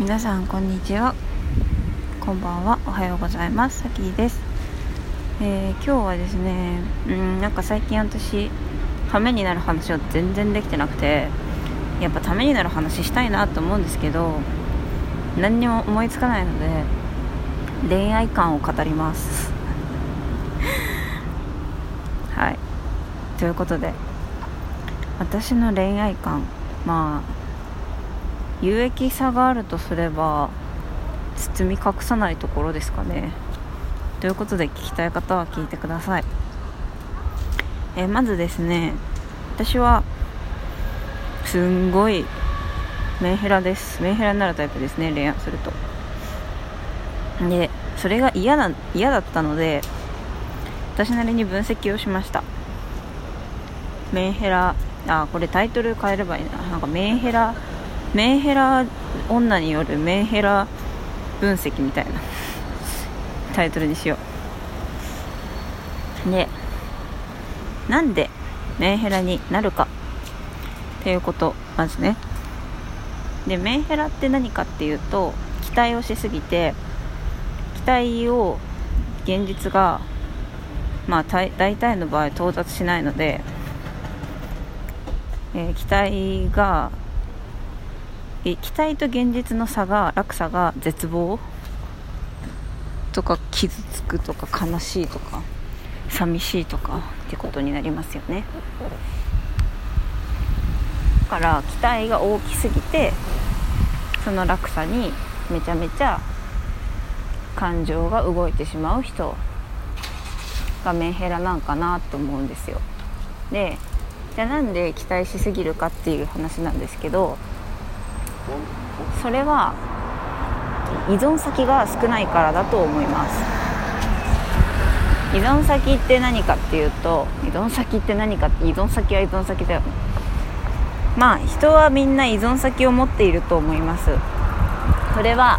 皆さんこんにちは。こんばんは。おはようございます。さきです、えー、今日はですねうんなんか最近私ためになる話を全然できてなくてやっぱためになる話したいなと思うんですけど何にも思いつかないので恋愛観を語ります。はい。ということで私の恋愛観まあ有益さがあるとすれば包み隠さないところですかね。ということで聞きたい方は聞いてください。えまずですね私はすんごいメンヘラです。メンヘラになるタイプですね恋愛すると。でそれが嫌な嫌だったので私なりに分析をしました。メンヘラあこれタイトル変えればいいな。なんかメンヘラメンヘラ女によるメンヘラ分析みたいな。タイトルにしよう。でなんでメンヘラになるかっていうことまずね。でメンヘラって何かっていうと期待をしすぎて期待を現実がまあ大体の場合到達しないので、えー、期待が期待と現実の差が落差が絶望とか傷つくとか悲しいとか寂しいとかってことになりますよね。だから期待が大きすぎてその落差にめちゃめちゃ感情が動いてしまう人がメンヘラなんかなと思うんですよ。でじゃあなんで期待しすぎるかっていう話なんですけどそれは依存先が少ないからだと思います。依存先って何かっていうと依存先って何か依存先は依存先だよ。ねまあ人はみんな依存先を持っていると思います。それは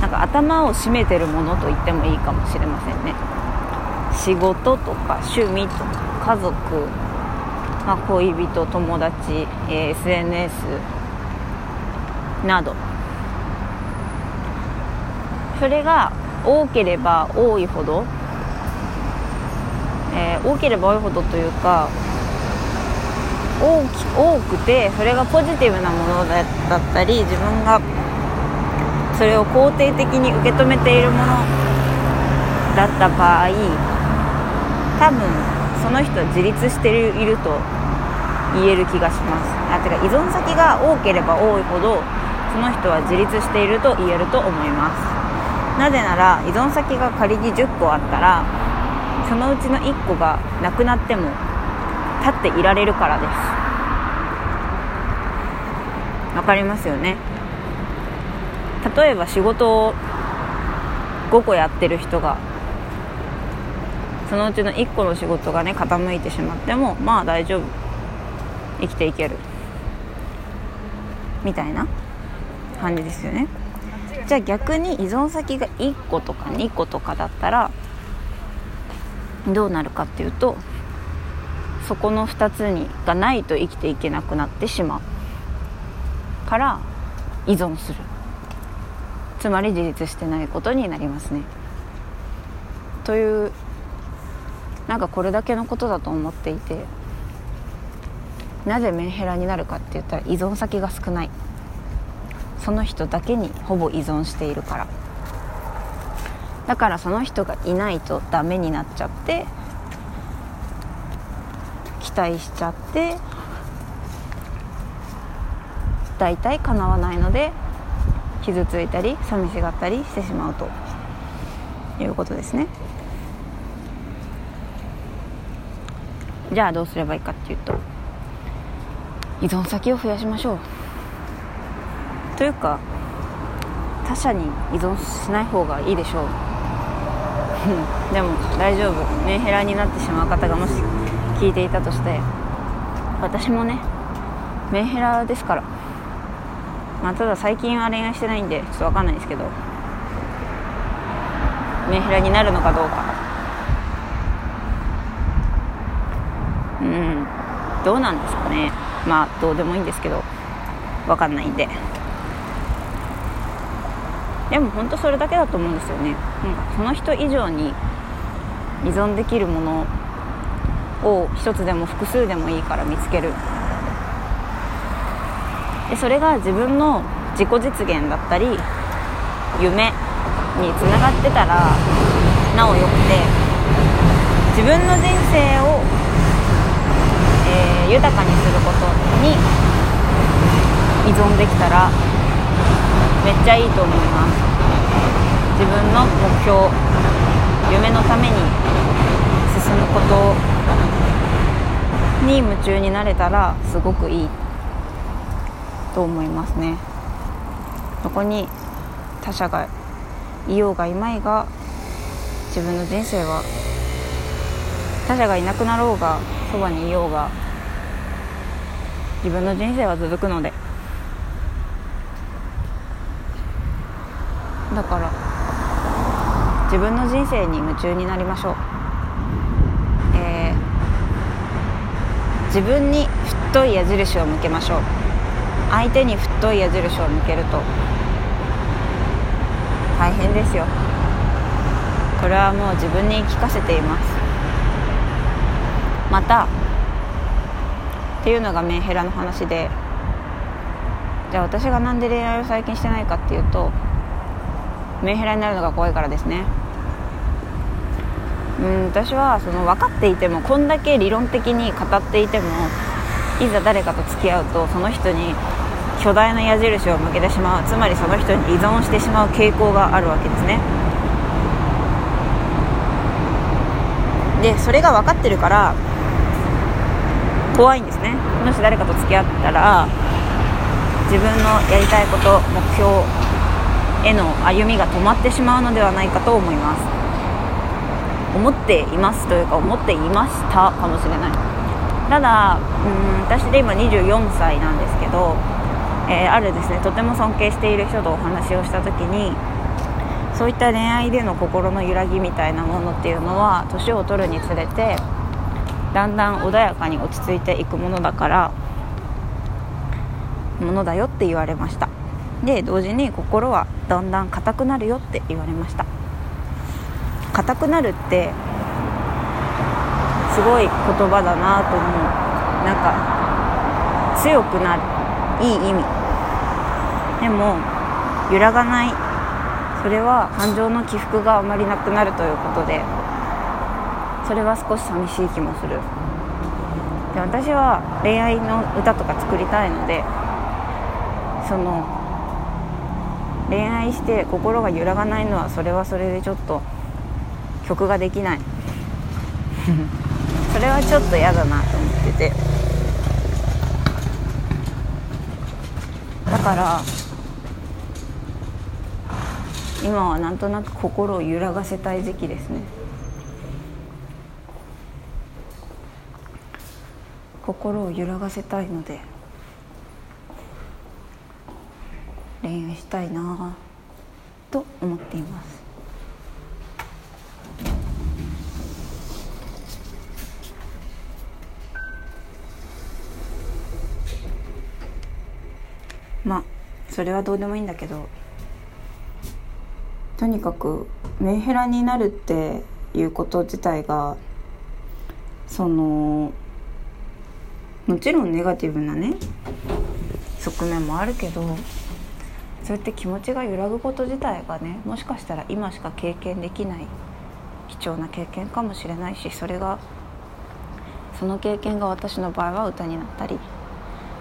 なんか頭を占めてるものと言ってもいいかもしれませんね。仕事とか趣味とか家族、まあ、恋人友達、え、SNS など。それが多ければ多いほど、えー、多ければ多いほどというか大き多くてそれがポジティブなものだったり自分がそれを肯定的に受け止めているものだった場合多分その人は自立していると言える気がします。あてか依存先が多ければ多いほどその人は自立していると言えると思います。なぜなら依存先が仮に10個あったらそのうちの1個がなくなっても立っていられるからです。わかりますよね？例えば仕事を5個やってる人がそのうちの1個の仕事がね傾いてしまってもまあ大丈夫。生きていける。みたいな。感じですよね。じゃあ逆に依存先が1個とか2個とかだったらどうなるかっていうとそこの2つにがないと生きていけなくなってしまう。から依存する。つまり自立してないことになりますね。というなんかこれだけのことだと思っていてなぜメンヘラになるかって言ったら依存先が少ない。その人だけにほぼ依存しているから。だからその人がいないとダメになっちゃって期待しちゃって大体叶わないので傷ついたり寂しがったりしてしまうということですね。じゃあどうすればいいかっていうと依存先を増やしましょう。というか他者に依存しない方がいいでしょう。でも大丈夫。メンヘラになってしまう方がもし聞いていたとして私もねメンヘラですから。まあただ最近は恋愛してないんでちょっと分かんないですけどメンヘラになるのかどうか。うん。どうなんですかね。まあどうでもいいんですけど分かんないんで。でも本当それだけだと思うんですよね。なんかその人以上に依存できるものを一つでも複数でもいいから見つける。でそれが自分の自己実現だったり夢につながってたらなおよくて自分の人生を、えー、豊かにすることに依存できたらめっちゃいいと思います。自分の目標夢のために進むことに夢中になれたらすごくいいと思いますね。そこに他者がいようがいまいが自分の人生は他者がいなくなろうがそばにいようが自分の人生は続くのでだから。自分の人生に夢中になりましょう、えー、自分に太い矢印を向けましょう。相手に太い矢印を向けると。大変ですよ。これはもう自分に聞かせています。またっていうのがメンヘラの話で。じゃあ私が何で恋愛を最近してないかっていうとメンヘラになるのが怖いからですね。うん私はその分かっていてもこんだけ理論的に語っていてもいざ誰かと付き合うとその人に巨大な矢印を向けてしまうつまりその人に依存してしまう傾向があるわけですね。でそれが分かってるから怖いんですね。もし誰かと付き合ったら自分のやりたいこと目標への歩みが止まってしまうのではないかと思います。思っていますというか思っていました。かもしれない。ただうん私で今24歳なんですけど、えー、あるですねとても尊敬している人とお話をした時にそういった恋愛での心の揺らぎみたいなものっていうのは年を取るにつれてだんだん穏やかに落ち着いていくものだからものだよって言われました。で同時に心はだんだん硬くなるよって言われました。硬くなるってすごい言葉だなと思う。なんか強くなるいい意味。でも揺らがない。それは感情の起伏があまりなくなるということでそれは少し寂しい気もする。で私は恋愛の歌とか作りたいのでその恋愛して心が揺らがないのはそれはそれでちょっと曲ができない。それはちょっと嫌だなと思ってて。だから今はなんとなく心を揺らがせたい時期ですね。心を揺らがせたいので恋愛したいなと思っています。まあそれはどうでもいいんだけどとにかくメンヘラになるっていうこと自体がそのもちろんネガティブなね側面もあるけどそうやって気持ちが揺らぐこと自体がねもしかしたら今しか経験できない貴重な経験かもしれないしそれがその経験が私の場合は歌になったり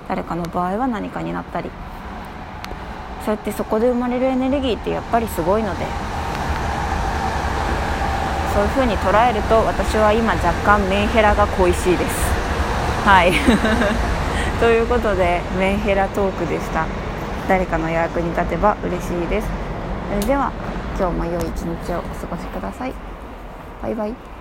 誰かの場合は何かになったりそうやってそこで生まれるエネルギーってやっぱりすごいのでそういうふうに捉えると私は今若干メンヘラが恋しいです。はい。ということでメンヘラトークでした。誰かの役に立てば嬉しいです。それでは今日も良い一日をお過ごしください。バイバイ。